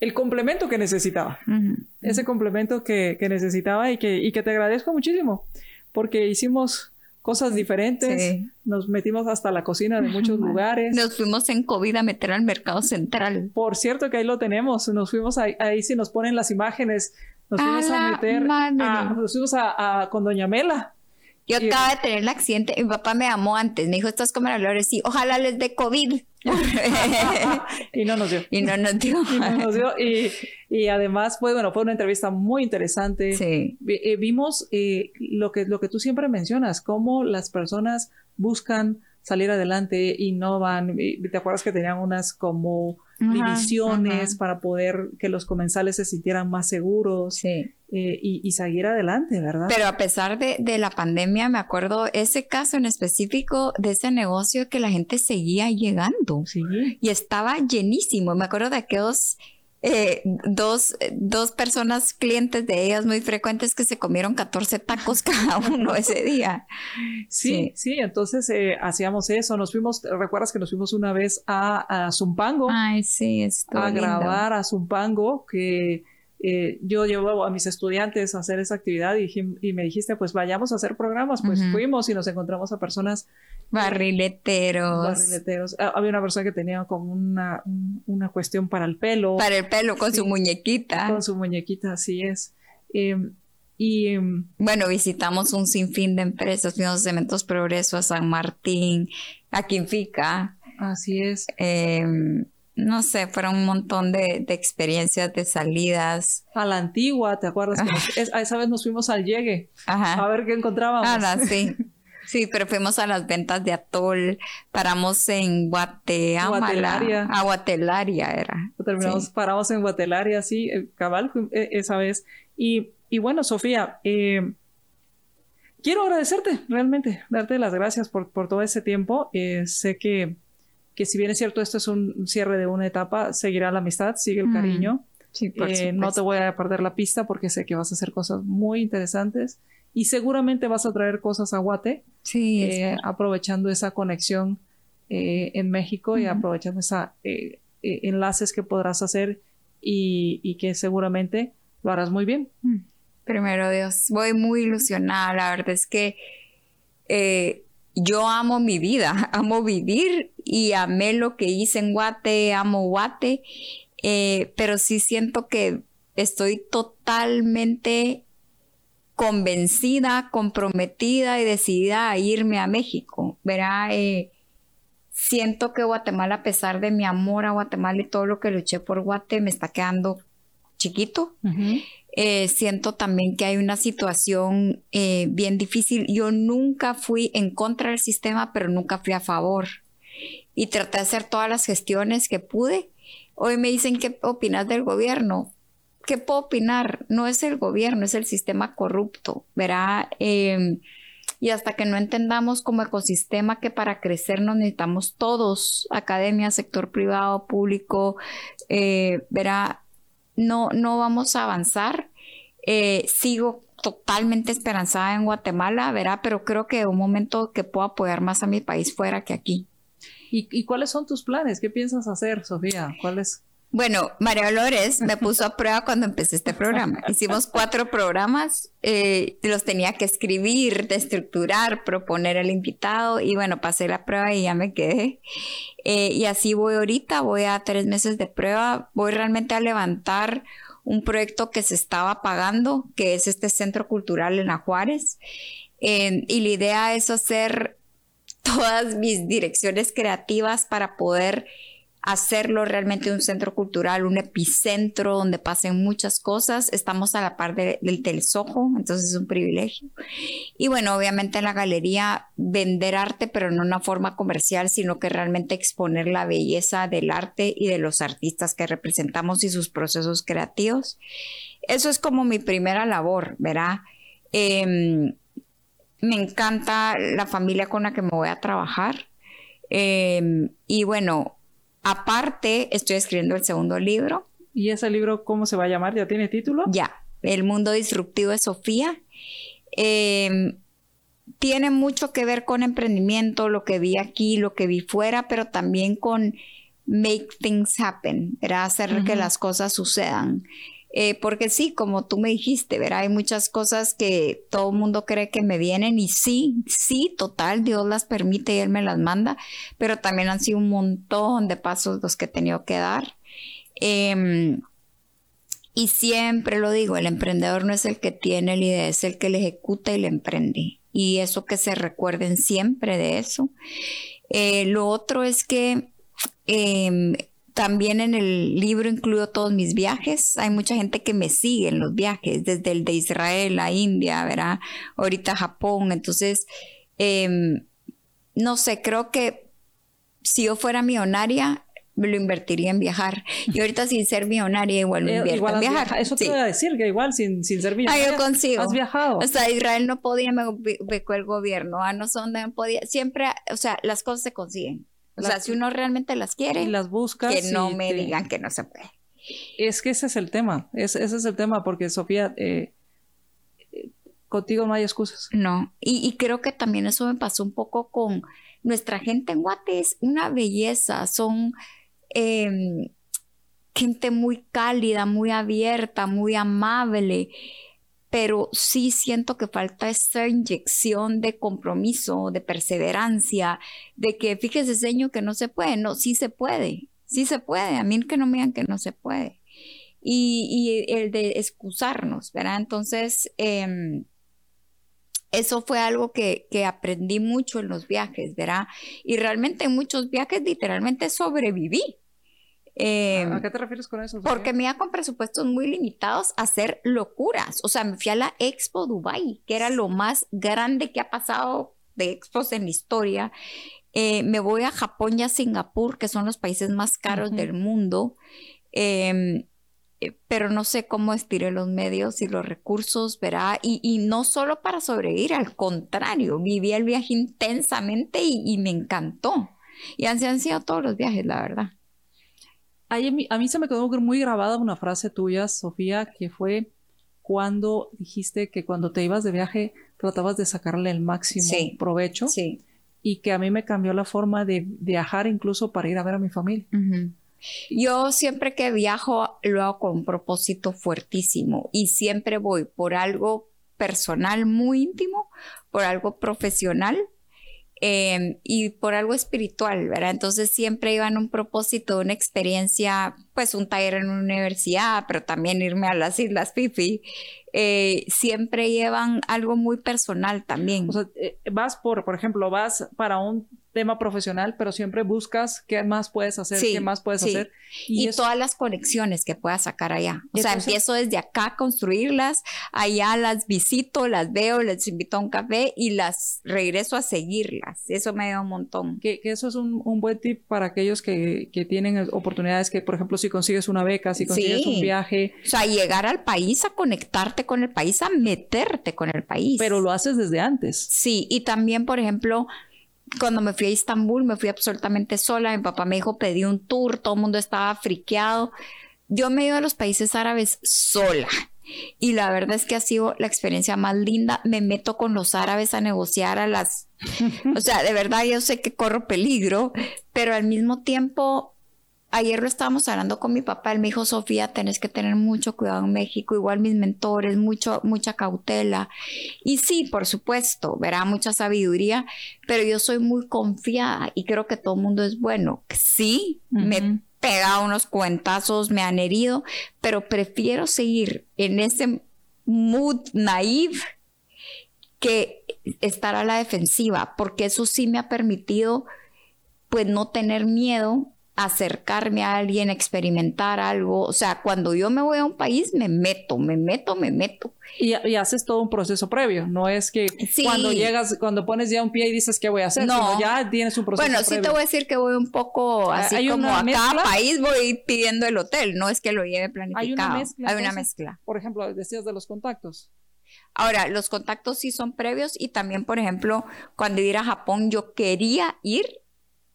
el complemento que necesitaba, ese complemento que, que, necesitaba y que, y que te agradezco muchísimo, porque hicimos cosas diferentes, nos metimos hasta la cocina de muchos lugares. Nos fuimos en COVID a meter al mercado central. Por cierto que ahí lo tenemos, nos fuimos ahí, ahí sí nos ponen las imágenes nos fuimos a, meter, nos fuimos a, con Doña Mela. Yo acaba de tener el accidente, mi papá me llamó antes, me dijo, estás como la sí, ojalá les dé COVID. y no nos dio. Y no nos dio. y no nos dio. Y, además, pues, bueno, fue una entrevista muy interesante. Sí. Eh, vimos eh, lo, que, lo que tú siempre mencionas, cómo las personas buscan salir adelante, innovan. ¿Te acuerdas que tenían unas como divisiones para poder que los comensales se sintieran más seguros eh, y, seguir adelante, ¿verdad? Pero a pesar de, de, la pandemia, me acuerdo ese caso en específico de ese negocio que la gente seguía llegando sí. y estaba llenísimo. Me acuerdo de aquellos eh, dos, dos personas clientes de ellas muy frecuentes que se comieron 14 tacos cada uno ese día. Sí, sí, entonces eh, hacíamos eso. Nos fuimos, ¿recuerdas que nos fuimos una vez a, a Zumpango? Ay, sí, A grabar a Zumpango, que eh, yo llevo a mis estudiantes a hacer esa actividad y, y, me dijiste, pues vayamos a hacer programas. Pues fuimos y nos encontramos a personas Barrileteros. Barrileteros. Ah, había una persona que tenía como una, una cuestión para el pelo. Para el pelo, con su muñequita. Con su muñequita, así es. Em, y em, bueno, visitamos un sinfín de empresas, fuimos a Cementos Progreso, a San Martín, a Quinfica. Así es. Em, no sé, fueron un montón de, experiencias, de salidas. A la antigua, ¿te acuerdas? a esa vez nos fuimos al llegue a ver qué encontrábamos. Ah, sí. Sí, pero fuimos a las ventas de Atol, paramos en Guatemala. Guatelaria. A Guatelaria era. Terminamos, paramos en Guatelaria, sí, eh, cabal, eh, esa vez. Y, bueno, Sofía, eh, quiero agradecerte realmente, darte las gracias por, por todo ese tiempo. sé que, que si bien es cierto, esto es un cierre de una etapa, seguirá la amistad, sigue el cariño. Sí, por no te voy a perder la pista porque sé que vas a hacer cosas muy interesantes y seguramente vas a traer cosas a Guate, sí, eh, aprovechando esa conexión eh, en México y aprovechando esos eh, enlaces que podrás hacer y, que seguramente lo harás muy bien. Mm. Primero Dios, voy muy ilusionada, la verdad es que yo amo mi vida, amo vivir y amé lo que hice en Guate, amo Guate, pero sí siento que estoy totalmente convencida, comprometida y decidida a irme a México. Verá, eh, siento que Guatemala, a pesar de mi amor a Guatemala y todo lo que luché por Guate, me está quedando chiquito. Eh, siento también que hay una situación eh, bien difícil. Yo nunca fui en contra del sistema, pero nunca fui a favor. Y traté de hacer todas las gestiones que pude. Hoy me dicen, ¿qué opinas del gobierno? ¿Qué puedo opinar? No es el gobierno, es el sistema corrupto, ¿verá? Em, y hasta que no entendamos como ecosistema que para crecer nos necesitamos todos, academia, sector privado, público, eh, verá, no, no vamos a avanzar. Eh, sigo totalmente esperanzada en Guatemala, verá, pero creo que un momento que puedo apoyar más a mi país fuera que aquí. ¿Y, ¿Y, cuáles son tus planes? ¿Qué piensas hacer, Sofía? ¿Cuáles? Bueno, María Dolores me puso a prueba cuando empecé este programa. Hicimos cuatro programas, eh, los tenía que escribir, de estructurar, proponer al invitado y bueno, pasé la prueba y ya me quedé. Eh, y así voy ahorita, voy a tres meses de prueba, voy realmente a levantar un proyecto que se estaba pagando, que es este Centro Cultural en Ajuárez. y la idea es hacer todas mis direcciones creativas para poder hacerlo realmente un centro cultural, un epicentro donde pasen muchas cosas. Estamos a la par del Telsojo, entonces es un privilegio. Y bueno, obviamente en la galería vender arte, pero no una forma comercial, sino que realmente exponer la belleza del arte y de los artistas que representamos y sus procesos creativos. Eso es como mi primera labor, ¿verdad? Em, me encanta la familia con la que me voy a trabajar. Em, y bueno, Aparte, estoy escribiendo el segundo libro. ¿Y ese libro cómo se va a llamar? ¿Ya tiene título? Ya, El mundo disruptivo de Sofía. Em, tiene mucho que ver con emprendimiento, lo que vi aquí, lo que vi fuera, pero también con make things happen, era hacer que las cosas sucedan. Eh, porque sí, como tú me dijiste, ¿verdad? Hay muchas cosas que todo el mundo cree que me vienen y sí, sí, total, Dios las permite y Él me las manda, pero también han sido un montón de pasos los que he tenido que dar. Em, y siempre lo digo, el emprendedor no es el que tiene la idea, es el que le ejecuta y le emprende. Y eso que se recuerden siempre de eso. Eh, lo otro es que em, también en el libro incluyo todos mis viajes. Hay mucha gente que me sigue en los viajes, desde el de Israel a India, ¿verdad? Ahorita Japón. Entonces, em, no sé, creo que si yo fuera millonaria, me lo invertiría en viajar. Y ahorita sin ser millonaria igual me eh, invierto en viajar. Eso te iba a decir, que igual sin, sin ser millonaria. Ah, yo consigo. Has viajado. O sea, Israel no podía, me becó el gobierno. Ah, no sé dónde podía. Siempre, o sea, las cosas se consiguen. O sea, si uno realmente las quiere, y las busca, que no me digan que no se puede. Es que ese es el tema, ese es el tema, porque Sofía, eh, contigo no hay excusas. No, y, creo que también eso me pasó un poco con nuestra gente en Guate, es una belleza, son em, gente muy cálida, muy abierta, muy amable pero sí siento que falta esa inyección de compromiso, de perseverancia, de que fíjese, señor, que no se puede, no, sí se puede, sí se puede, a mí que no me digan que no se puede. Y, el de excusarnos, ¿verdad? Entonces, em, eso fue algo que, que, aprendí mucho en los viajes, ¿verdad? Y realmente en muchos viajes literalmente sobreviví. Em, ¿A qué te refieres con eso? Porque me iba con presupuestos muy limitados a hacer locuras. O sea, me fui a la Expo Dubai, que era lo más grande que ha pasado de expos en la historia. Eh, me voy a Japón y a Singapur, que son los países más caros del mundo. Em, eh, pero no sé cómo estiré los medios y los recursos, verá, y, no solo para sobrevivir, al contrario, viví el viaje intensamente y, me encantó. Y han sido todos los viajes, la verdad a mí se me quedó muy grabada una frase tuya, Sofía, que fue cuando dijiste que cuando te ibas de viaje tratabas de sacarle el máximo provecho. Sí. Y que a mí me cambió la forma de viajar incluso para ir a ver a mi familia. Yo siempre que viajo lo hago con un propósito fuertísimo y siempre voy por algo personal muy íntimo, por algo profesional Em, y por algo espiritual, ¿verdad? Entonces siempre iba en un propósito, una experiencia, pues un taller en una universidad, pero también irme a las Islas Fifi. Eh, siempre llevan algo muy personal también. O sea, eh, vas por, por ejemplo, vas para un tema profesional, pero siempre buscas qué más puedes hacer, qué más puedes hacer. Y, todas las conexiones que puedas sacar allá. O sea, empiezo desde acá a construirlas, allá las visito, las veo, les invito a un café y las regreso a seguirlas. Eso me da un montón. Que, eso es un, buen tip para aquellos que, tienen oportunidades que, por ejemplo, si consigues una beca, si consigues un viaje. O sea, llegar al país, a conectarte con el país, a meterte con el país. Pero lo haces desde antes. Sí, y también, por ejemplo, cuando me fui a Estambul, me fui absolutamente sola. Mi papá me dijo, pedí un tour, todo el mundo estaba friqueado. Yo me he a los países árabes sola. Y la verdad es que ha sido la experiencia más linda. Me meto con los árabes a negociar a las... O sea, de verdad yo sé que corro peligro, pero al mismo tiempo ayer lo estábamos hablando con mi papá, él me dijo, Sofía, tenés que tener mucho cuidado en México, igual mis mentores, mucho, mucha cautela. Y sí, por supuesto, verá mucha sabiduría, pero yo soy muy confiada y creo que todo el mundo es bueno. Sí, me pega unos cuentazos, me han herido, pero prefiero seguir en ese mood naive que estar a la defensiva, porque eso sí me ha permitido pues no tener miedo acercarme a alguien, experimentar algo. O sea, cuando yo me voy a un país, me meto, me meto, me meto. Y, haces todo un proceso previo. No es que cuando llegas, cuando pones ya un pie y dices qué voy a hacer, no. ya tienes un proceso bueno, sí te voy a decir que voy un poco así ¿Hay como a cada país voy pidiendo el hotel. No es que lo lleve planificado. Hay una mezcla. Hay una mezcla. Por ejemplo, decías de los contactos. Ahora, los contactos sí son previos y también, por ejemplo, cuando ir a Japón, yo quería ir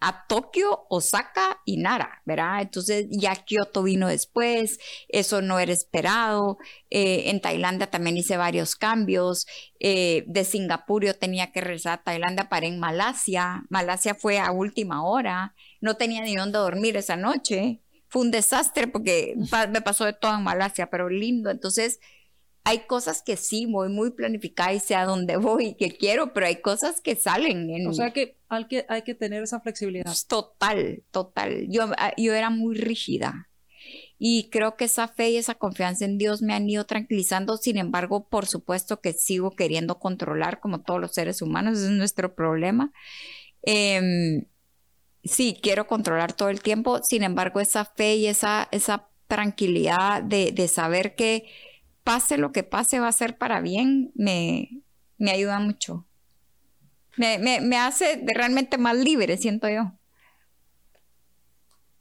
a Tokio, Osaka y Nara, ¿verdad? Entonces ya Kioto vino después, eso no era esperado. Eh, en Tailandia también hice varios cambios. Eh, de Singapur yo tenía que regresar a Tailandia para en Malasia. Malasia fue a última hora. No tenía ni dónde dormir esa noche. Fue un desastre porque me pasó de todo en Malasia, pero lindo. Entonces, hay cosas que sí voy muy planificada y sé a dónde voy y que quiero, pero hay cosas que salen. En... O sea que hay, que hay que tener esa flexibilidad. Pues, total, total. Yo, ah, yo era muy rígida y creo que esa fe y esa confianza en Dios me han ido tranquilizando. Sin embargo, por supuesto que sigo queriendo controlar como todos los seres humanos, ese es nuestro problema. Em, sí, quiero controlar todo el tiempo. Sin embargo, esa fe y esa, esa tranquilidad de, de saber que pase lo que pase, va a ser para bien, me, me ayuda mucho. Me, me, hace realmente más libre, siento yo.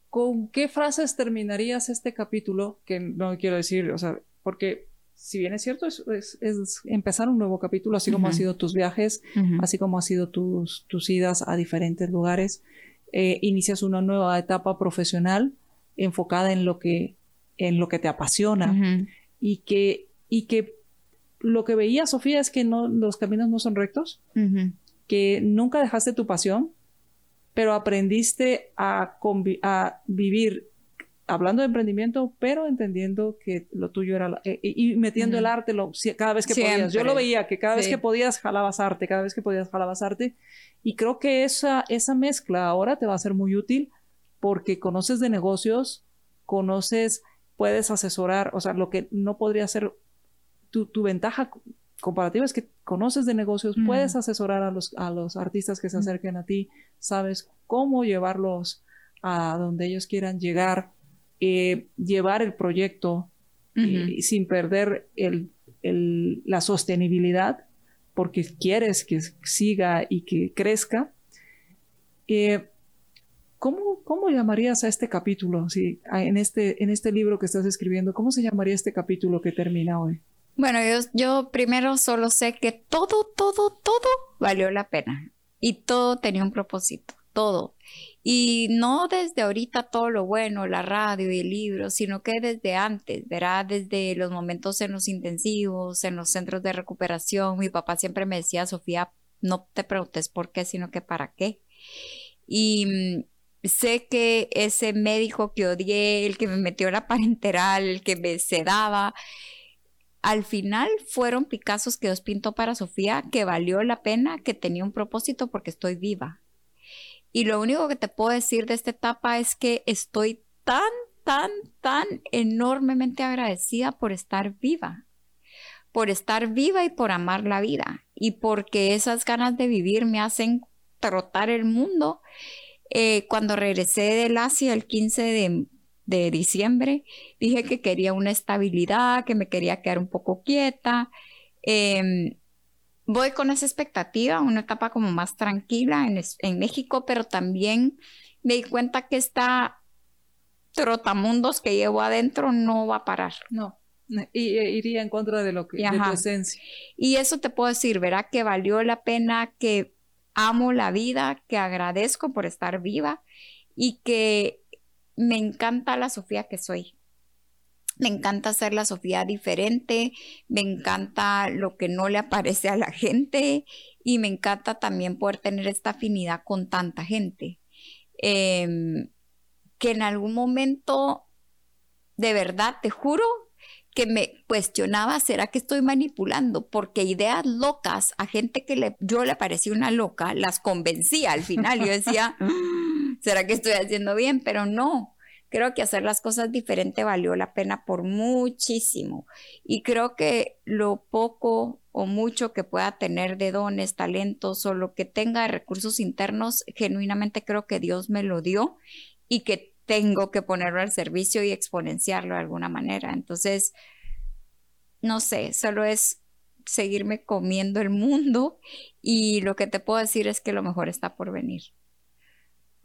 ¿Con qué frases terminarías este capítulo? Que no quiero decir, o sea, porque si bien es cierto, es, es, empezar un nuevo capítulo, así como han sido tus viajes, así como han sido tus, tus idas a diferentes lugares. Eh, inicias una nueva etapa profesional enfocada en lo que en lo que te apasiona y que y que lo que veía Sofía es que no los caminos no son rectos, que nunca dejaste tu pasión, pero aprendiste a, a vivir hablando de emprendimiento, pero entendiendo que lo tuyo era eh, y, metiendo el arte lo, cada vez que podías. Yo lo veía que cada vez que podías jalabas arte, cada vez que podías jalabas arte y creo que esa esa mezcla ahora te va a ser muy útil porque conoces de negocios, conoces, puedes asesorar, o sea, lo que no podría ser tu, tu ventaja comparativa es que conoces de negocios, puedes asesorar a los, a los artistas que se acerquen a ti, sabes cómo llevarlos a donde ellos quieran llegar, eh, llevar el proyecto eh, sin perder el, el, la sostenibilidad, porque quieres que siga y que crezca. Eh, ¿cómo, ¿Cómo llamarías a este capítulo? Si, en, este, en este libro que estás escribiendo, ¿cómo se llamaría este capítulo que termina hoy? Bueno, yo, yo primero solo sé que todo, todo, todo valió la pena y todo tenía un propósito, todo. Y no desde ahorita todo lo bueno, la radio y el libro, sino que desde antes, ¿verdad? Desde los momentos en los intensivos, en los centros de recuperación. Mi papá siempre me decía, Sofía, no te preguntes por qué, sino que para qué. Y mm, sé que ese médico que odié, el que me metió la parenteral, el que me sedaba, al final fueron Picassos que Dios pintó para Sofía, que valió la pena, que tenía un propósito porque estoy viva. Y lo único que te puedo decir de esta etapa es que estoy tan, tan, tan enormemente agradecida por estar viva, por estar viva y por amar la vida, y porque esas ganas de vivir me hacen trotar el mundo. Eh, cuando regresé del Asia el 15 de, de diciembre, dije que quería una estabilidad, que me quería quedar un poco quieta. Em, voy con esa expectativa, una etapa como más tranquila en, en, México, pero también me di cuenta que esta trotamundos que llevo adentro no va a parar. No. Y, e, iría en contra de lo que de tu esencia. Y eso te puedo decir, verá que valió la pena, que amo la vida, que agradezco por estar viva y que me encanta la Sofía que soy. Me encanta ser la Sofía diferente, me encanta lo que no le aparece a la gente y me encanta también poder tener esta afinidad con tanta gente. Em, que en algún momento, de verdad, te juro que me cuestionaba, ¿será que estoy manipulando? Porque ideas locas a gente que le, yo le parecía una loca, las convencía al final. Yo decía, ¿será que estoy haciendo bien? Pero no, creo que hacer las cosas diferente valió la pena por muchísimo. Y creo que lo poco o mucho que pueda tener de dones, talentos o lo que tenga de recursos internos, genuinamente creo que Dios me lo dio y que tengo que ponerlo al servicio y exponenciarlo de alguna manera. Entonces, no sé, solo es seguirme comiendo el mundo y lo que te puedo decir es que lo mejor está por venir.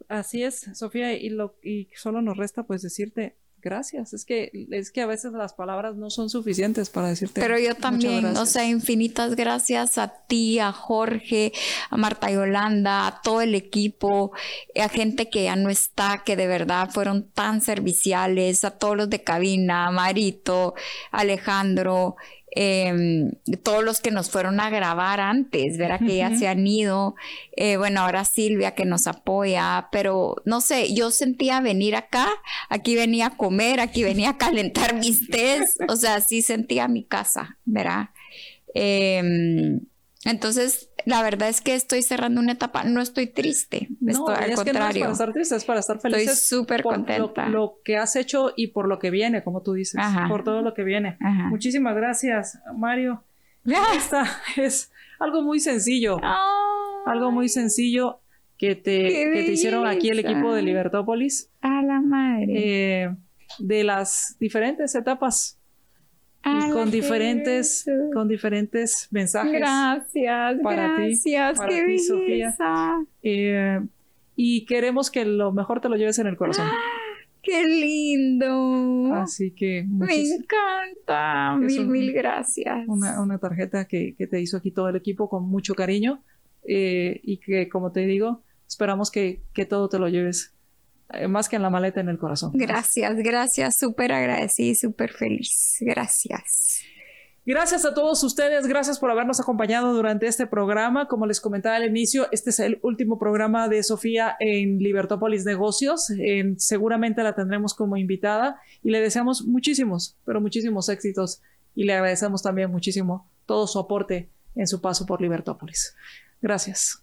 Así es, Sofía, y, lo, solo nos resta pues decirte gracias. Es que, es que a veces las palabras no son suficientes para decirte. Pero yo también, o sea, infinitas gracias a ti, a Jorge, a Marta Yolanda, a todo el equipo, a gente que ya no está, que de verdad fueron tan serviciales, a todos los de cabina, Marito, Alejandro, Em, todos los que nos fueron a grabar antes, verá que ya se han ido, eh, bueno, ahora Silvia que nos apoya, pero no sé, yo sentía venir acá, aquí venía a comer, aquí venía a calentar mis tés, o sea, sí sentía mi casa, verá. Em, entonces, la verdad es que estoy cerrando una etapa, no estoy triste, no, al es contrario. Que no es para estar triste, es para estar feliz. Estoy súper contenta. Lo, lo, que has hecho y por lo que viene, como tú dices, por todo lo que viene. Ajá. Muchísimas gracias, Mario. Esta es algo muy sencillo, oh, algo muy sencillo que te, que te hicieron aquí el equipo de Libertópolis. A la madre. Eh, de las diferentes etapas con diferentes, con diferentes mensajes. Gracias, para gracias, ti, para ti, Sofía. Eh, y queremos que lo mejor te lo lleves en el corazón. ¡Qué lindo! Así que... Me encanta. Mil, un, mil gracias. Una, una tarjeta que, que, te hizo aquí todo el equipo con mucho cariño eh, y que, como te digo, esperamos que, que todo te lo lleves más que en la maleta, en el corazón. Gracias, gracias, súper agradecida y súper feliz. Gracias. Gracias a todos ustedes, gracias por habernos acompañado durante este programa. Como les comentaba al inicio, este es el último programa de Sofía en Libertópolis Negocios. seguramente la tendremos como invitada y le deseamos muchísimos, pero muchísimos éxitos y le agradecemos también muchísimo todo su aporte en su paso por Libertópolis. Gracias.